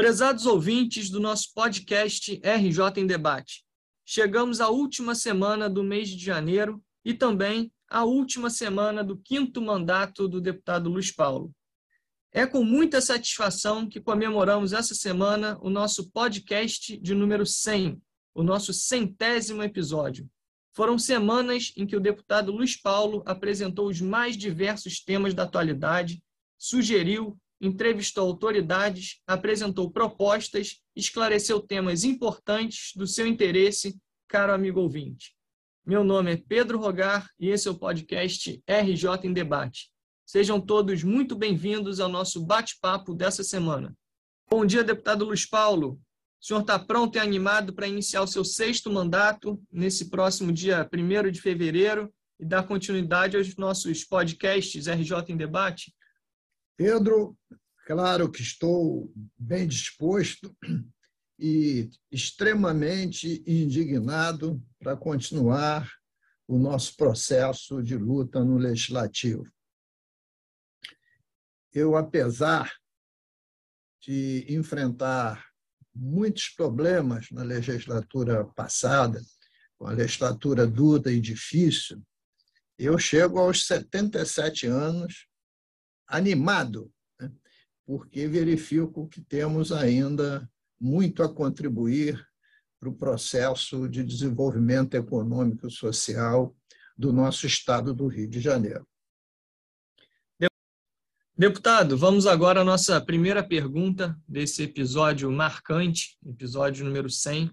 Prezados ouvintes do nosso podcast RJ em Debate, chegamos à última semana do mês de janeiro e também à última semana do quinto mandato do deputado Luiz Paulo. É com muita satisfação que comemoramos essa semana o nosso podcast de número 100, o nosso centésimo episódio. Foram semanas em que o deputado Luiz Paulo apresentou os mais diversos temas da atualidade, sugeriu, entrevistou autoridades, apresentou propostas, esclareceu temas importantes do seu interesse, caro amigo ouvinte. Meu nome é Pedro Rogar e esse é o podcast RJ em Debate. Sejam todos muito bem-vindos ao nosso bate-papo dessa semana. Bom dia, deputado Luiz Paulo. O senhor está pronto e animado para iniciar o seu sexto mandato nesse próximo dia 1 de fevereiro e dar continuidade aos nossos podcasts RJ em Debate? Pedro, claro que estou bem disposto e extremamente indignado para continuar o nosso processo de luta no legislativo. Eu, apesar de enfrentar muitos problemas na legislatura passada, com a legislatura dura e difícil, eu chego aos 77 anos animado, né? porque verifico que temos ainda muito a contribuir para o processo de desenvolvimento econômico e social do nosso estado do Rio de Janeiro. Deputado, vamos agora à nossa primeira pergunta desse episódio marcante, episódio número 100.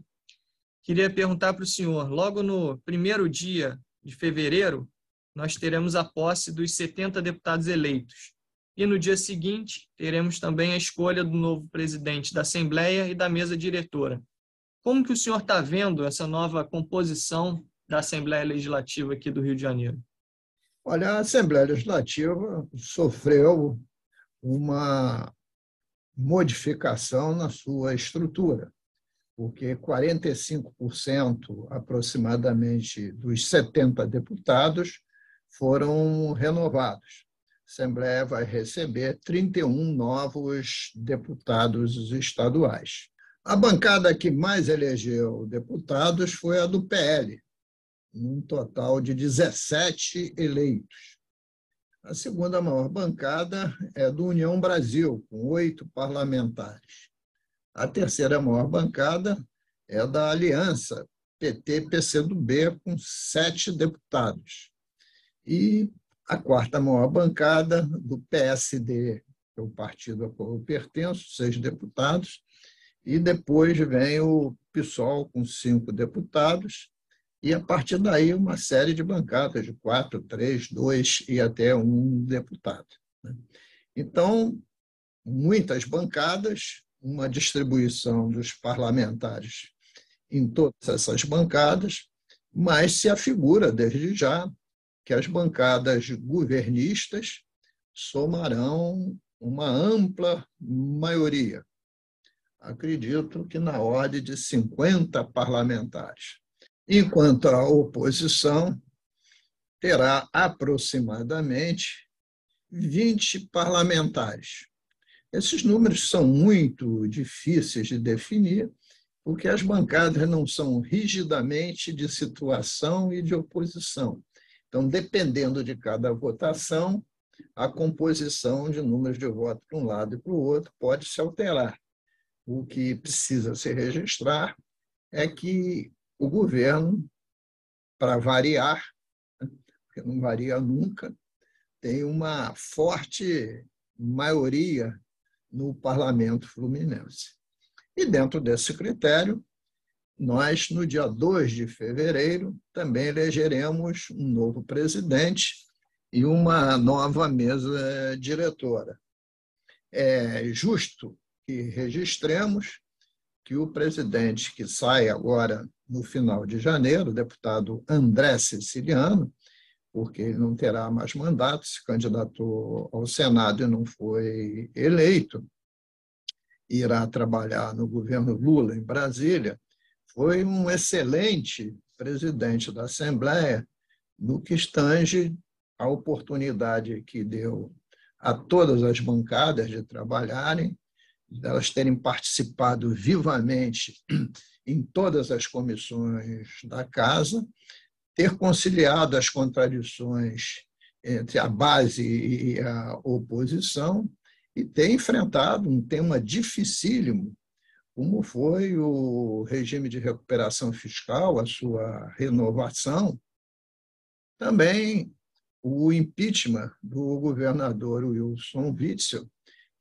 Queria perguntar para o senhor, logo no primeiro dia de fevereiro, nós teremos a posse dos 70 deputados eleitos. E no dia seguinte, teremos também a escolha do novo presidente da Assembleia e da mesa diretora. Como que o senhor está vendo essa nova composição da Assembleia Legislativa aqui do Rio de Janeiro? Olha, a Assembleia Legislativa sofreu uma modificação na sua estrutura, porque 45% aproximadamente dos 70 deputados foram renovados. Assembleia vai receber 31 novos deputados estaduais. A bancada que mais elegeu deputados foi a do PL, um total de 17 eleitos. A segunda maior bancada é do União Brasil, com oito parlamentares. A terceira maior bancada é da Aliança PT-PCdoB, com sete deputados. E a quarta maior bancada do PSD, que é o partido a qual eu pertenço, seis deputados. E depois vem o PSOL, com cinco deputados e a partir daí uma série de bancadas de quatro, três, dois e até um deputado. Né? Então, muitas bancadas, uma distribuição dos parlamentares em todas essas bancadas, mas se afigura desde já que as bancadas governistas somarão uma ampla maioria. Acredito que na ordem de 50 parlamentares enquanto a oposição terá aproximadamente 20 parlamentares. Esses números são muito difíceis de definir, porque as bancadas não são rigidamente de situação e de oposição. Então, dependendo de cada votação, a composição de números de voto para um lado e para o outro pode se alterar. O que precisa se registrar é que o governo, para variar, porque não varia nunca, tem uma forte maioria no parlamento fluminense. E dentro desse critério, nós, no dia 2 de fevereiro, também elegeremos um novo presidente e uma nova mesa diretora. É justo que registremos que o presidente que sai agora no final de janeiro, o deputado André Siciliano, porque ele não terá mais mandato, se candidatou ao Senado e não foi eleito, irá trabalhar no governo Lula em Brasília, foi um excelente presidente da Assembleia no que estange a oportunidade que deu a todas as bancadas de trabalharem delas terem participado vivamente em todas as comissões da Casa, ter conciliado as contradições entre a base e a oposição e ter enfrentado um tema dificílimo, como foi o regime de recuperação fiscal, a sua renovação, também o impeachment do governador Wilson Witzel,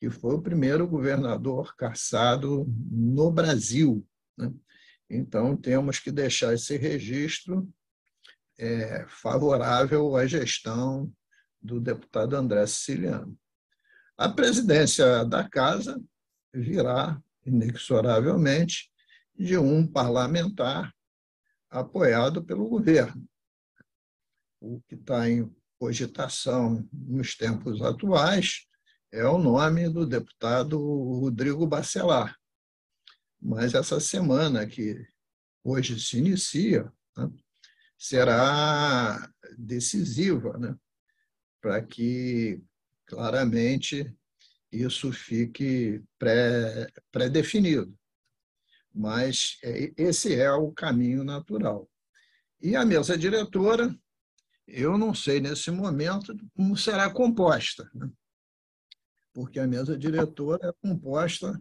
que foi o primeiro governador caçado no Brasil. Né? Então, temos que deixar esse registro é, favorável à gestão do deputado André Siciliano. A presidência da Casa virá, inexoravelmente, de um parlamentar apoiado pelo governo. O que está em cogitação nos tempos atuais é o nome do deputado Rodrigo Bacelar. Mas essa semana que hoje se inicia né, será decisiva né, para que claramente isso fique pré-definido. Pré Mas é, esse é o caminho natural. E a mesa diretora, eu não sei nesse momento como será composta, né? porque a mesa diretora é composta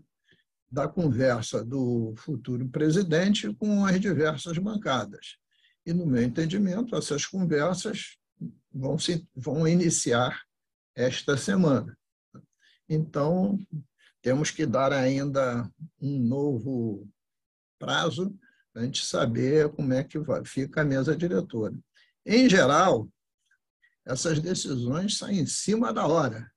da conversa do futuro presidente com as diversas bancadas. E, no meu entendimento, essas conversas vão, se, vão iniciar esta semana. Então, temos que dar ainda um novo prazo para a gente saber como é que fica a mesa diretora. Em geral, essas decisões saem em cima da hora.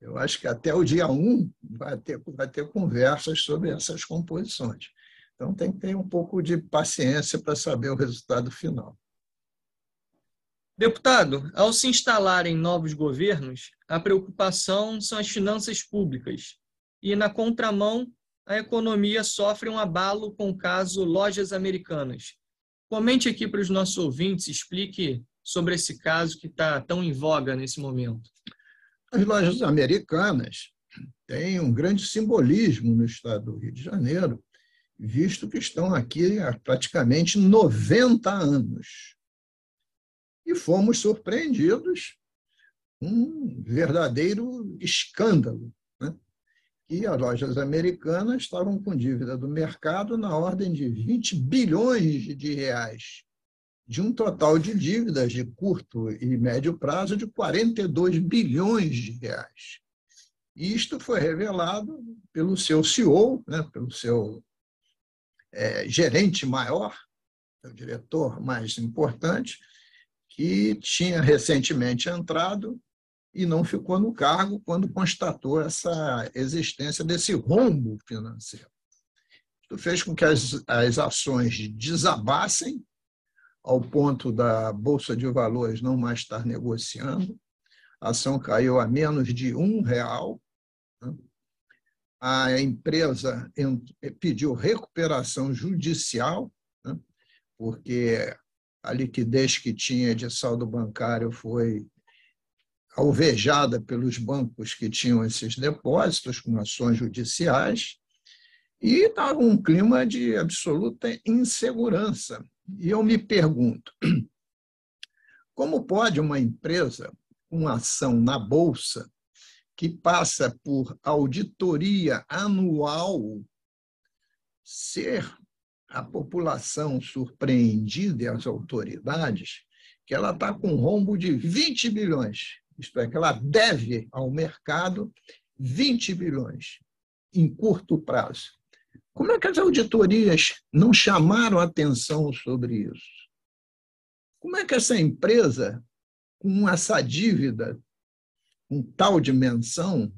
Eu acho que até o dia 1 vai ter, vai ter conversas sobre essas composições. Então, tem que ter um pouco de paciência para saber o resultado final. Deputado, ao se instalarem novos governos, a preocupação são as finanças públicas. E, na contramão, a economia sofre um abalo com o caso Lojas Americanas. Comente aqui para os nossos ouvintes, explique sobre esse caso que está tão em voga nesse momento. As lojas americanas têm um grande simbolismo no estado do Rio de Janeiro, visto que estão aqui há praticamente 90 anos. E fomos surpreendidos um verdadeiro escândalo. Né? E as lojas americanas estavam com dívida do mercado na ordem de 20 bilhões de reais de um total de dívidas de curto e médio prazo de 42 bilhões de reais. Isto foi revelado pelo seu CEO, né, pelo seu é, gerente maior, o diretor mais importante, que tinha recentemente entrado e não ficou no cargo quando constatou essa existência desse rombo financeiro. Isso fez com que as, as ações desabassem ao ponto da Bolsa de Valores não mais estar negociando. A ação caiu a menos de um real. Né? A empresa pediu recuperação judicial, né? porque a liquidez que tinha de saldo bancário foi alvejada pelos bancos que tinham esses depósitos com ações judiciais, e estava um clima de absoluta insegurança. E eu me pergunto: como pode uma empresa com ação na Bolsa, que passa por auditoria anual, ser a população surpreendida e as autoridades que ela está com um rombo de 20 bilhões, isto é, que ela deve ao mercado 20 bilhões em curto prazo. Como é que as auditorias não chamaram atenção sobre isso? Como é que essa empresa, com essa dívida, com tal dimensão,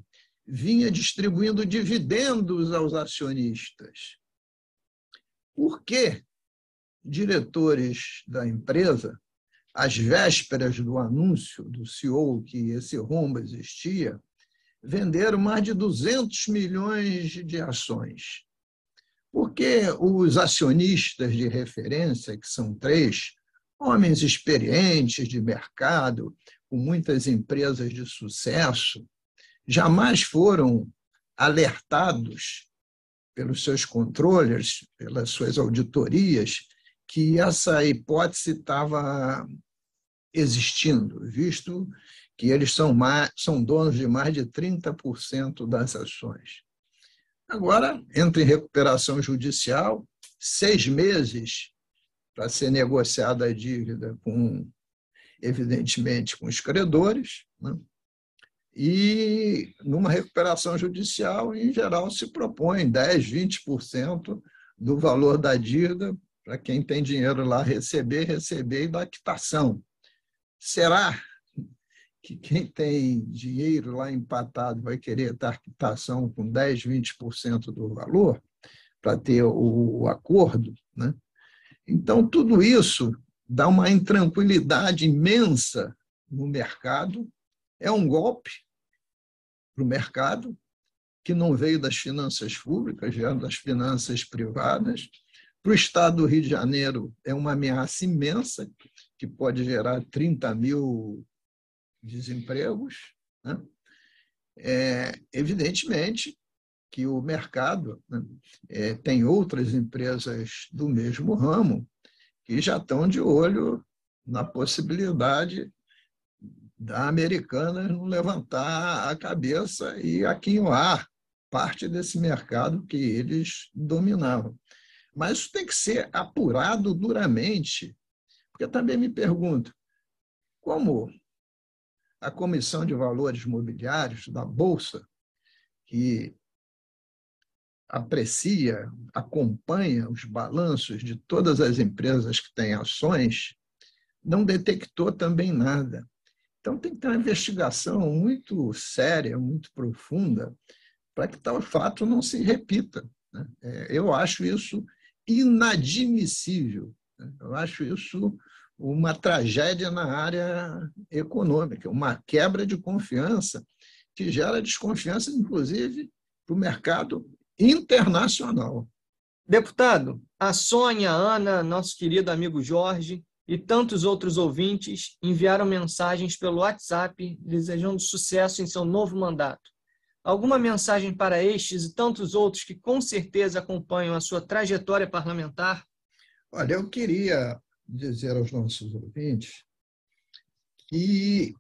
vinha distribuindo dividendos aos acionistas? Por que diretores da empresa, às vésperas do anúncio do CEO que esse rombo existia, venderam mais de 200 milhões de ações? Porque os acionistas de referência, que são três, homens experientes de mercado, com muitas empresas de sucesso, jamais foram alertados pelos seus controllers, pelas suas auditorias, que essa hipótese estava existindo, visto que eles são, mais, são donos de mais de 30% das ações. Agora, entra em recuperação judicial, seis meses para ser negociada a dívida com, evidentemente, com os credores, né? E numa recuperação judicial, em geral, se propõe 10%, 20% do valor da dívida para quem tem dinheiro lá receber, receber e dar quitação. Será que quem tem dinheiro lá empatado vai querer dar quitação com 10%, 20% do valor para ter o, o acordo? Né? Então, tudo isso dá uma intranquilidade imensa no mercado, é um golpe para o mercado, que não veio das finanças públicas, veio das finanças privadas. Para o Estado do Rio de Janeiro, é uma ameaça imensa, que pode gerar 30 mil desempregos. Né? É, evidentemente que o mercado né, é, tem outras empresas do mesmo ramo que já estão de olho na possibilidade da americana não levantar a cabeça e aquinhoar parte desse mercado que eles dominavam. Mas isso tem que ser apurado duramente, porque também me pergunto como a Comissão de Valores Mobiliários da Bolsa, que aprecia, acompanha os balanços de todas as empresas que têm ações, não detectou também nada. Então, tem que ter uma investigação muito séria, muito profunda, para que tal fato não se repita. Né? É, eu acho isso inadmissível. Né? Eu acho isso uma tragédia na área econômica, uma quebra de confiança que gera desconfiança, inclusive, para o mercado internacional. Deputado, a Sônia, a Ana, nosso querido amigo Jorge, e tantos outros ouvintes enviaram mensagens pelo WhatsApp desejando sucesso em seu novo mandato. Alguma mensagem para estes e tantos outros que com certeza acompanham a sua trajetória parlamentar? Olha, eu queria dizer aos nossos ouvintes que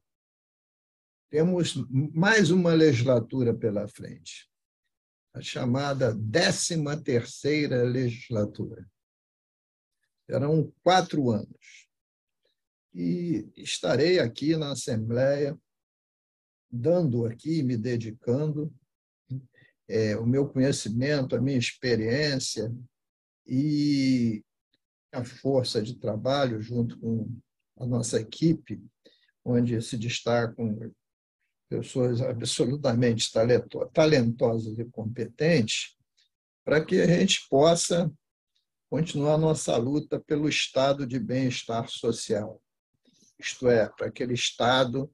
temos mais uma legislatura pela frente, a chamada 13 terceira legislatura. Serão quatro anos. E estarei aqui na Assembleia, dando aqui, me dedicando, é, o meu conhecimento, a minha experiência e a força de trabalho junto com a nossa equipe, onde se destacam pessoas absolutamente talentosas e competentes, para que a gente possa continuar nossa luta pelo estado de bem-estar social, isto é, para aquele estado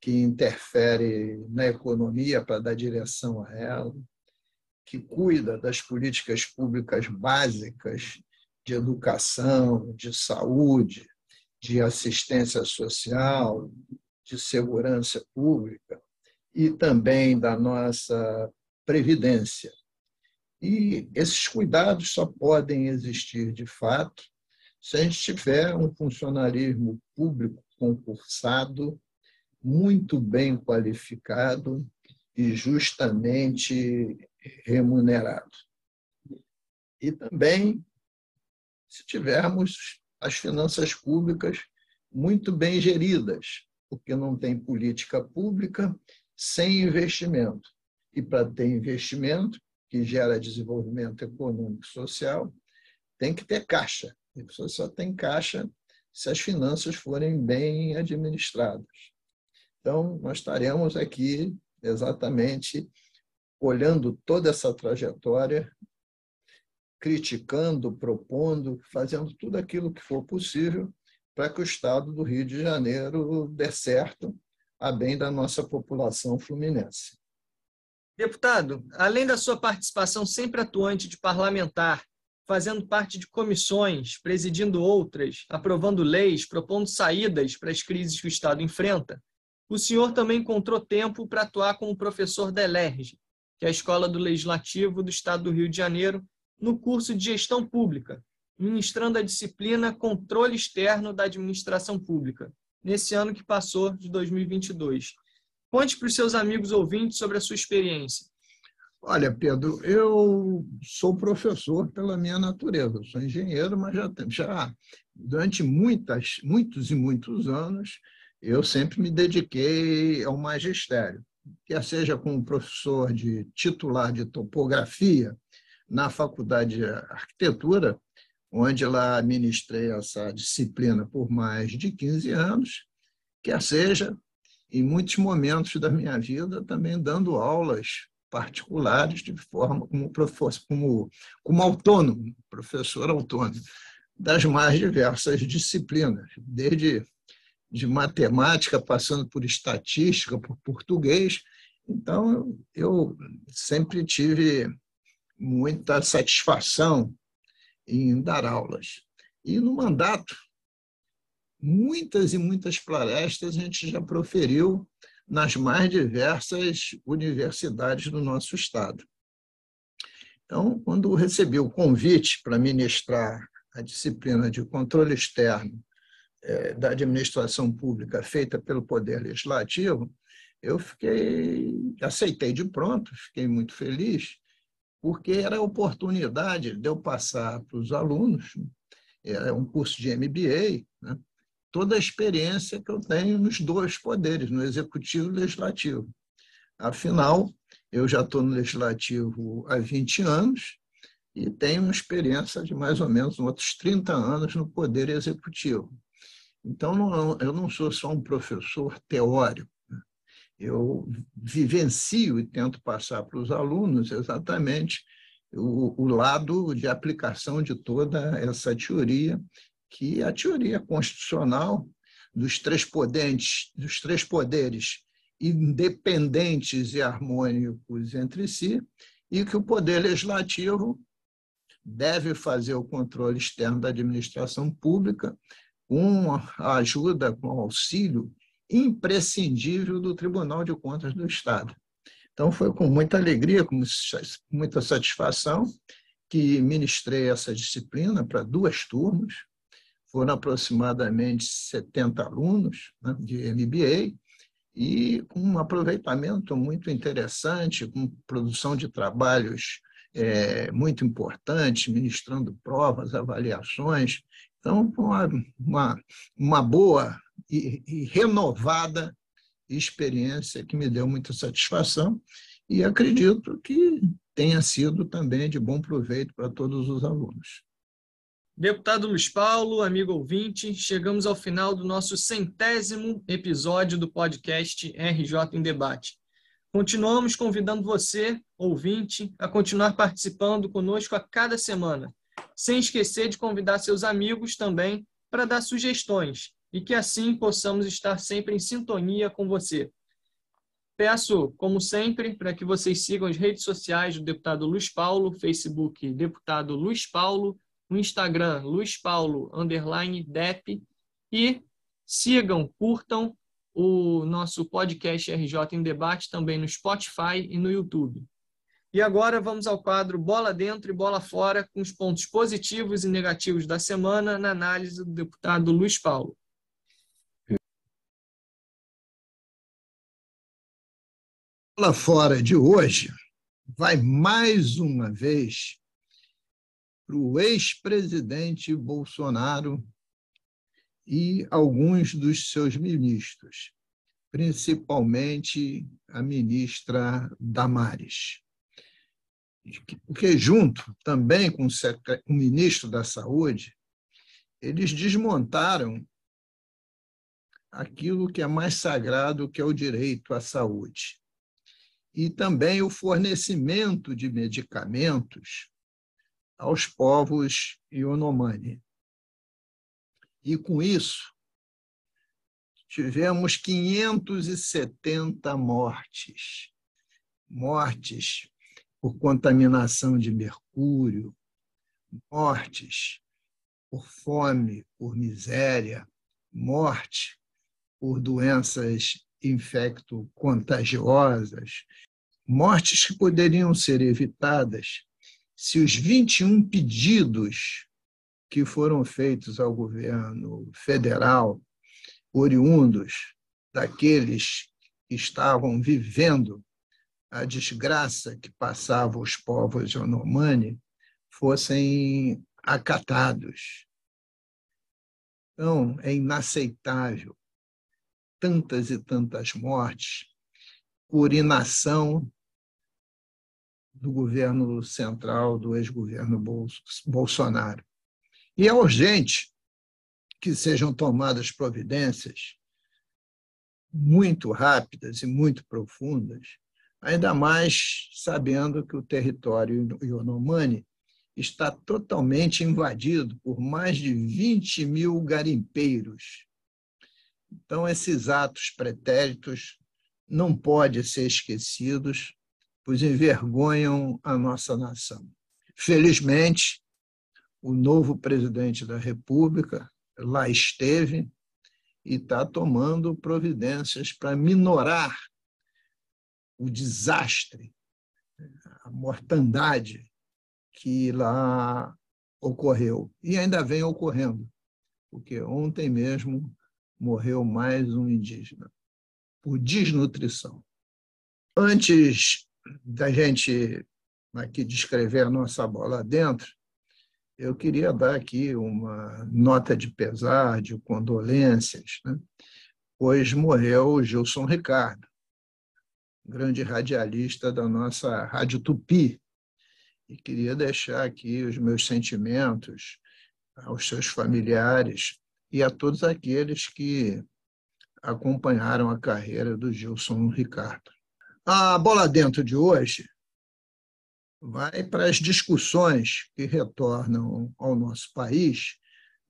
que interfere na economia para dar direção a ela, que cuida das políticas públicas básicas de educação, de saúde, de assistência social, de segurança pública e também da nossa previdência. E esses cuidados só podem existir de fato se a gente tiver um funcionalismo público concursado, muito bem qualificado e justamente remunerado. E também se tivermos as finanças públicas muito bem geridas, porque não tem política pública sem investimento. E para ter investimento, que gera desenvolvimento econômico e social, tem que ter caixa. E você só tem caixa se as finanças forem bem administradas. Então, nós estaremos aqui exatamente olhando toda essa trajetória, criticando, propondo, fazendo tudo aquilo que for possível para que o Estado do Rio de Janeiro dê certo a bem da nossa população fluminense. Deputado, além da sua participação sempre atuante de parlamentar, fazendo parte de comissões, presidindo outras, aprovando leis, propondo saídas para as crises que o Estado enfrenta, o senhor também encontrou tempo para atuar como professor da ELERJ, que é a Escola do Legislativo do Estado do Rio de Janeiro, no curso de Gestão Pública, ministrando a disciplina Controle Externo da Administração Pública, nesse ano que passou, de 2022. Conte para os seus amigos ouvintes sobre a sua experiência. Olha, Pedro, eu sou professor pela minha natureza. Eu sou engenheiro, mas já, já durante muitas, muitos e muitos anos eu sempre me dediquei ao magistério, quer seja como professor de titular de topografia na Faculdade de Arquitetura, onde lá ministrei essa disciplina por mais de 15 anos, quer seja em muitos momentos da minha vida também dando aulas particulares de forma como como, como autônomo, professor autônomo das mais diversas disciplinas, desde de matemática, passando por estatística, por português. Então, eu sempre tive muita satisfação em dar aulas. E no mandato, muitas e muitas palestras a gente já proferiu nas mais diversas universidades do nosso estado. Então, quando recebi o convite para ministrar a disciplina de controle externo é, da administração pública feita pelo Poder Legislativo, eu fiquei, aceitei de pronto, fiquei muito feliz, porque era a oportunidade de eu passar para os alunos, é um curso de MBA, né, toda a experiência que eu tenho nos dois poderes, no executivo e no legislativo. Afinal, eu já estou no legislativo há 20 anos e tenho uma experiência de mais ou menos outros 30 anos no poder executivo. Então, não, eu não sou só um professor teórico. Né? Eu vivencio e tento passar para os alunos exatamente o, o lado de aplicação de toda essa teoria, que a teoria constitucional dos três poderes, dos três poderes independentes e harmônicos entre si, e que o poder legislativo deve fazer o controle externo da administração pública, com a ajuda, com o auxílio imprescindível do Tribunal de Contas do Estado. Então, foi com muita alegria, com muita satisfação, que ministrei essa disciplina para duas turmas. Foram aproximadamente 70 alunos né, de MBA, e um aproveitamento muito interessante, com produção de trabalhos é, muito importante, ministrando provas, avaliações, então, uma, uma, uma boa e, e renovada experiência que me deu muita satisfação e acredito que tenha sido também de bom proveito para todos os alunos. Deputado Luiz Paulo, amigo ouvinte, chegamos ao final do nosso centésimo episódio do podcast RJ em Debate. Continuamos convidando você, ouvinte, a continuar participando conosco a cada semana sem esquecer de convidar seus amigos também para dar sugestões e que assim possamos estar sempre em sintonia com você. Peço, como sempre, para que vocês sigam as redes sociais do deputado Luiz Paulo, Facebook deputado Luiz Paulo, no Instagram Luiz Paulo underline DEP e sigam, curtam o nosso podcast RJ em Debate também no Spotify e no YouTube. E agora vamos ao quadro Bola Dentro e Bola Fora, com os pontos positivos e negativos da semana, na análise do deputado Luiz Paulo. Bola Fora de hoje vai mais uma vez para o ex-presidente Bolsonaro e alguns dos seus ministros, principalmente a ministra Damares porque junto também com o ministro da Saúde, eles desmontaram aquilo que é mais sagrado, que é o direito à saúde. E também o fornecimento de medicamentos aos povos Ionomani. E com isso, tivemos 570 mortes. Mortes por contaminação de mercúrio, mortes por fome, por miséria, morte por doenças infecto-contagiosas. mortes que poderiam ser evitadas se os 21 pedidos que foram feitos ao governo federal, oriundos daqueles que estavam vivendo a desgraça que passava os povos de Onomani, fossem acatados. Então, é inaceitável tantas e tantas mortes por inação do governo central, do ex-governo Bolsonaro. E é urgente que sejam tomadas providências muito rápidas e muito profundas, ainda mais sabendo que o território Yanomami está totalmente invadido por mais de 20 mil garimpeiros. Então, esses atos pretéritos não podem ser esquecidos pois envergonham a nossa nação. Felizmente, o novo presidente da República lá esteve e está tomando providências para minorar o desastre, a mortandade que lá ocorreu e ainda vem ocorrendo, porque ontem mesmo morreu mais um indígena por desnutrição. Antes da gente aqui descrever a nossa bola dentro, eu queria dar aqui uma nota de pesar, de condolências, né? pois morreu o Gilson Ricardo, grande radialista da nossa Rádio Tupi, e queria deixar aqui os meus sentimentos aos seus familiares e a todos aqueles que acompanharam a carreira do Gilson Ricardo. A bola dentro de hoje vai para as discussões que retornam ao nosso país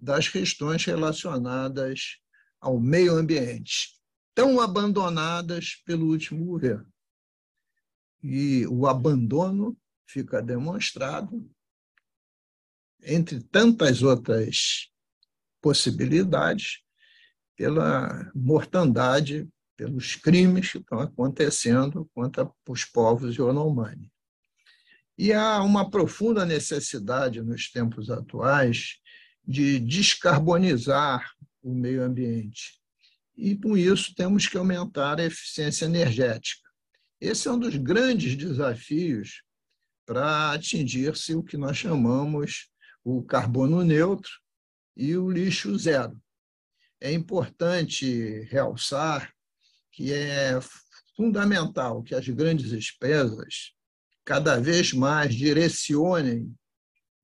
das questões relacionadas ao meio ambiente, tão abandonadas pelo último governo. E o abandono fica demonstrado, entre tantas outras possibilidades, pela mortandade pelos crimes que estão acontecendo contra os povos Yanomami. E há uma profunda necessidade nos tempos atuais de descarbonizar o meio ambiente. E, com isso, temos que aumentar a eficiência energética. Esse é um dos grandes desafios para atingir-se o que nós chamamos o carbono neutro e o lixo zero. É importante realçar que é fundamental que as grandes empresas cada vez mais direcionem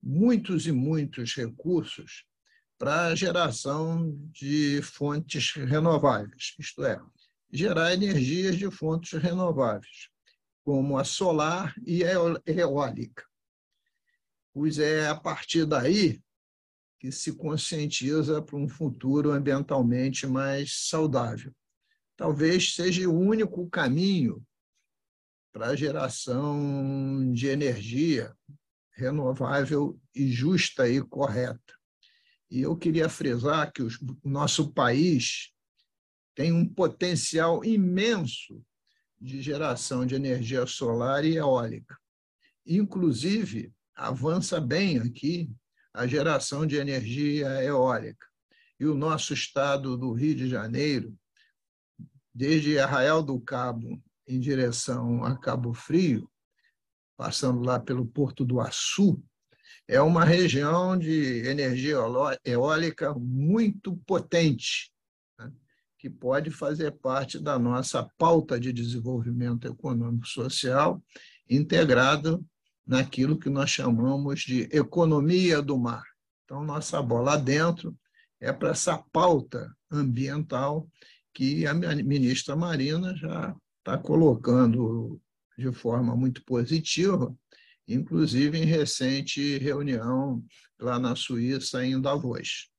muitos e muitos recursos para a geração de fontes renováveis, isto é, gerar energias de fontes renováveis, como a solar e a eólica. Pois é a partir daí que se conscientiza para um futuro ambientalmente mais saudável talvez seja o único caminho para a geração de energia renovável e justa e correta. E eu queria frisar que o nosso país tem um potencial imenso de geração de energia solar e eólica. Inclusive, avança bem aqui a geração de energia eólica. E o nosso estado do Rio de Janeiro desde Arraial do Cabo em direção a Cabo Frio, passando lá pelo Porto do Açu, é uma região de energia eólica muito potente, né? que pode fazer parte da nossa pauta de desenvolvimento econômico social, integrado naquilo que nós chamamos de economia do mar. Então, nossa bola dentro é para essa pauta ambiental que a ministra Marina já está colocando de forma muito positiva, inclusive em recente reunião lá na Suíça, em Davos.